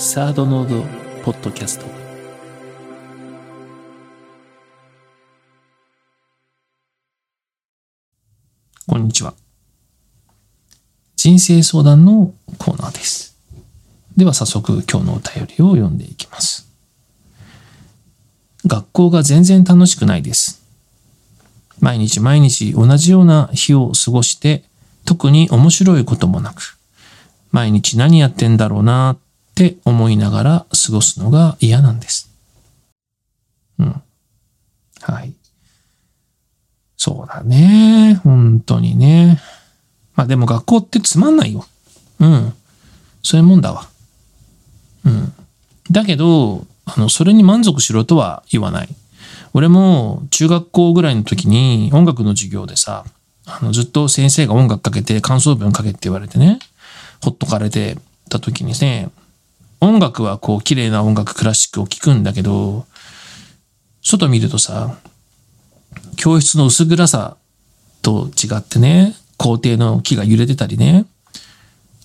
サードノードポッドキャスト。こんにちは。人生相談のコーナーです。では早速今日のお便りを読んでいきます。学校が全然楽しくないです。毎日毎日同じような日を過ごして特に面白いこともなく毎日何やってんだろうなって思いながら過ごすのが嫌なんです。うん。はい。そうだね。本当にね。まあでも学校ってつまんないよ。うん。そういうもんだわ。うん。だけど、あの、それに満足しろとは言わない。俺も中学校ぐらいの時に音楽の授業でさ、あのずっと先生が音楽かけて感想文かけって言われてね、ほっとかれてた時にね、音楽はこう綺麗な音楽クラシックを聴くんだけど、外見るとさ、教室の薄暗さと違ってね、校庭の木が揺れてたりね、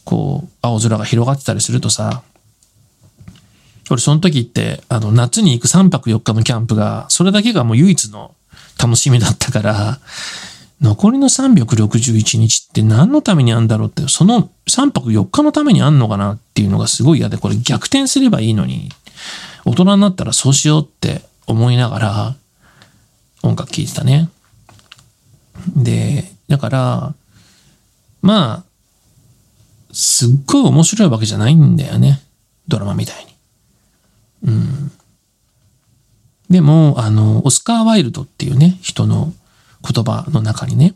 こう、青空が広がってたりするとさ、俺その時って、あの、夏に行く3泊4日のキャンプが、それだけがもう唯一の楽しみだったから、残りの361日って何のためにあんだろうって、その3泊4日のためにあんのかなっっていうのがすごい嫌で、これ逆転すればいいのに、大人になったらそうしようって思いながら音楽聴いてたね。で、だから、まあ、すっごい面白いわけじゃないんだよね。ドラマみたいに。うん。でも、あの、オスカー・ワイルドっていうね、人の言葉の中にね、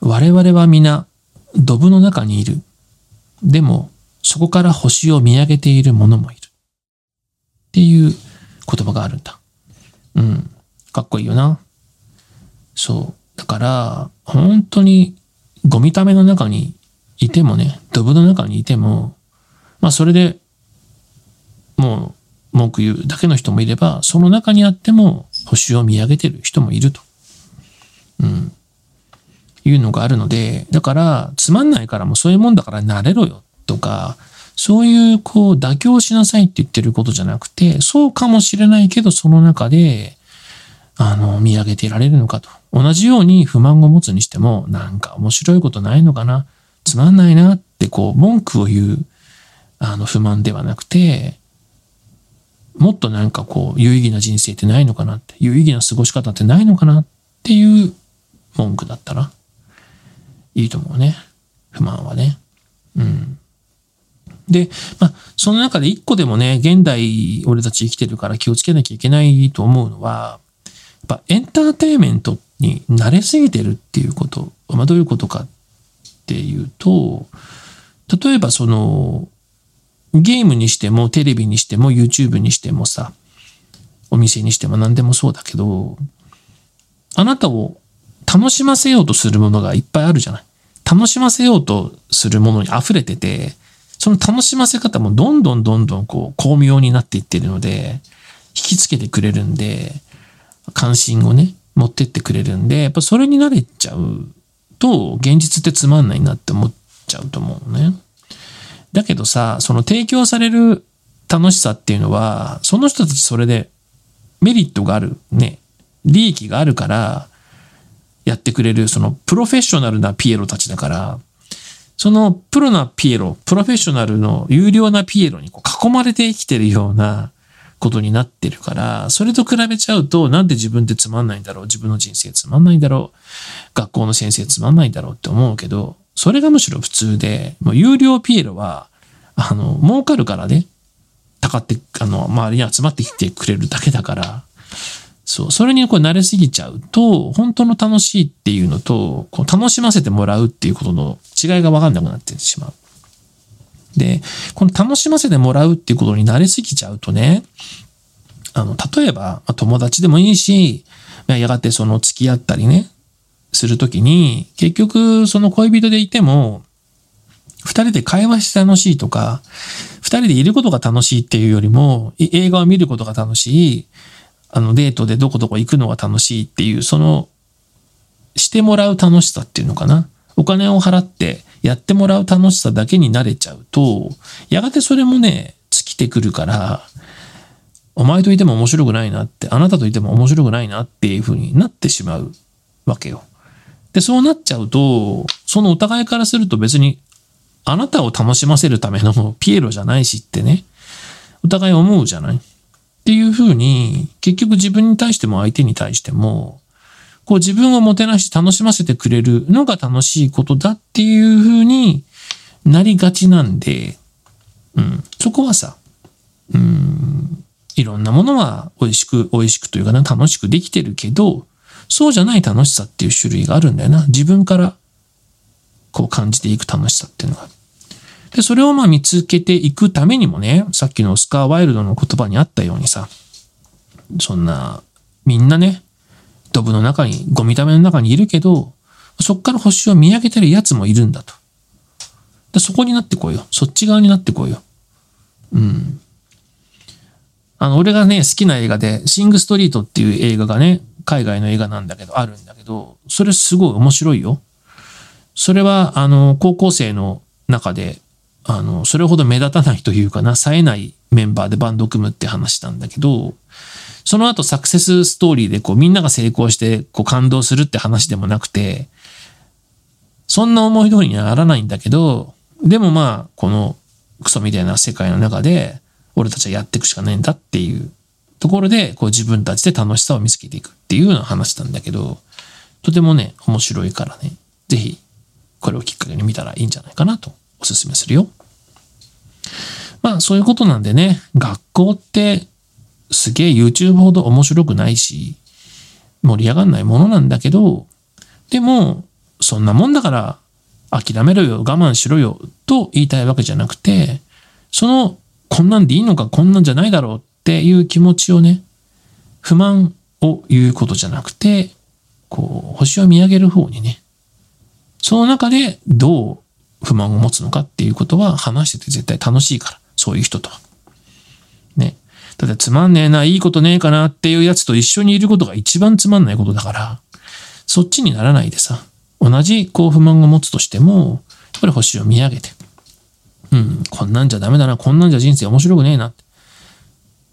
我々は皆、ドブの中にいる。でも、そこから星を見上げている者もいる。っていう言葉があるんだ。うん。かっこいいよな。そう。だから、本当にゴミための中にいてもね、ドブの中にいても、まあそれでもう文句言うだけの人もいれば、その中にあっても星を見上げてる人もいると。うん。いうのがあるので、だから、つまんないからもうそういうもんだから慣れろよとか、そういうこう妥協しなさいって言ってることじゃなくて、そうかもしれないけど、その中で、あの、見上げていられるのかと。同じように不満を持つにしても、なんか面白いことないのかな、つまんないなってこう、文句を言う、あの、不満ではなくて、もっとなんかこう、有意義な人生ってないのかなって、有意義な過ごし方ってないのかなっていう文句だったらいいと思うね。不満はね。うん。で、まあ、その中で一個でもね、現代俺たち生きてるから気をつけなきゃいけないと思うのは、やっぱエンターテインメントに慣れすぎてるっていうこと。まあ、どういうことかっていうと、例えばその、ゲームにしても、テレビにしても、YouTube にしてもさ、お店にしても何でもそうだけど、あなたを楽しませようとするものがいっぱいあるじゃない。楽しませようとするものに溢れてて、その楽しませ方もどんどんどんどんこう巧妙になっていってるので、引きつけてくれるんで、関心をね、持ってってくれるんで、やっぱそれに慣れちゃうと、現実ってつまんないなって思っちゃうと思うね。だけどさ、その提供される楽しさっていうのは、その人たちそれでメリットがあるね、利益があるから、やってくれる、そのプロフェッショナルなピエロたちだから、そのプロなピエロ、プロフェッショナルの有料なピエロにこう囲まれて生きてるようなことになってるから、それと比べちゃうと、なんで自分ってつまんないんだろう自分の人生つまんないんだろう学校の先生つまんないんだろうって思うけど、それがむしろ普通で、もう有料ピエロは、あの、儲かるからね、たかって、あの、周りに集まってきてくれるだけだから、そう。それにこう慣れすぎちゃうと、本当の楽しいっていうのと、こう楽しませてもらうっていうことの違いがわかんなくなってしまう。で、この楽しませてもらうっていうことに慣れすぎちゃうとね、あの、例えば、友達でもいいし、やがてその付き合ったりね、するときに、結局その恋人でいても、二人で会話して楽しいとか、二人でいることが楽しいっていうよりも、映画を見ることが楽しい、あのデートでどこどこ行くのが楽しいっていう、その、してもらう楽しさっていうのかな。お金を払ってやってもらう楽しさだけに慣れちゃうと、やがてそれもね、尽きてくるから、お前といても面白くないなって、あなたといても面白くないなっていう風になってしまうわけよ。で、そうなっちゃうと、そのお互いからすると別に、あなたを楽しませるためのピエロじゃないしってね、お互い思うじゃないっていう風に、結局自分に対しても相手に対しても、こう自分をもてなし楽しませてくれるのが楽しいことだっていう風になりがちなんで、うん、そこはさ、うん、いろんなものは美味しく、美味しくというかね、楽しくできてるけど、そうじゃない楽しさっていう種類があるんだよな。自分からこう感じていく楽しさっていうのが。で、それをまあ見つけていくためにもね、さっきのオスカー・ワイルドの言葉にあったようにさ、そんな、みんなね、ドブの中に、ゴミ溜めの中にいるけど、そっから星を見上げてる奴もいるんだと。でそこになってこいよ。そっち側になってこいよ。うん。あの、俺がね、好きな映画で、シング・ストリートっていう映画がね、海外の映画なんだけど、あるんだけど、それすごい面白いよ。それは、あの、高校生の中で、あの、それほど目立たないというかな、冴えないメンバーでバンド組むって話なんだけど、その後サクセスストーリーでこうみんなが成功してこう感動するって話でもなくて、そんな思い通りにはならないんだけど、でもまあ、このクソみたいな世界の中で、俺たちはやっていくしかないんだっていうところで、こう自分たちで楽しさを見つけていくっていうような話なんだけど、とてもね、面白いからね、ぜひこれをきっかけに見たらいいんじゃないかなとお勧めするよ。まあそういうことなんでね、学校ってすげえ YouTube ほど面白くないし、盛り上がんないものなんだけど、でも、そんなもんだから諦めろよ、我慢しろよと言いたいわけじゃなくて、その、こんなんでいいのか、こんなんじゃないだろうっていう気持ちをね、不満を言うことじゃなくて、こう、星を見上げる方にね、その中でどう不満を持つのかっていうことは話してて絶対楽しいから、そういう人とは。ね。ただつまんねえな、いいことねえかなっていうやつと一緒にいることが一番つまんないことだから、そっちにならないでさ、同じこう不満を持つとしても、やっぱり星を見上げて、うん、こんなんじゃダメだな、こんなんじゃ人生面白くねえな。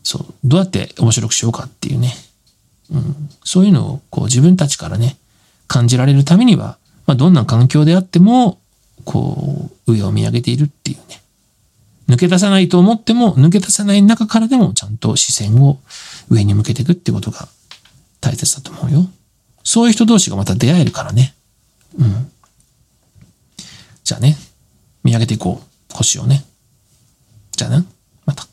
そう、どうやって面白くしようかっていうね。うん、そういうのをこう自分たちからね、感じられるためには、まあ、どんな環境であっても、こう、上を見上げているっていうね。抜け出さないと思っても、抜け出さない中からでも、ちゃんと視線を上に向けていくってことが大切だと思うよ。そういう人同士がまた出会えるからね。うん。じゃあね、見上げていこう。星をね。じゃあな、また。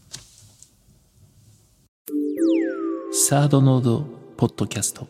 サードノードポッドキャスト。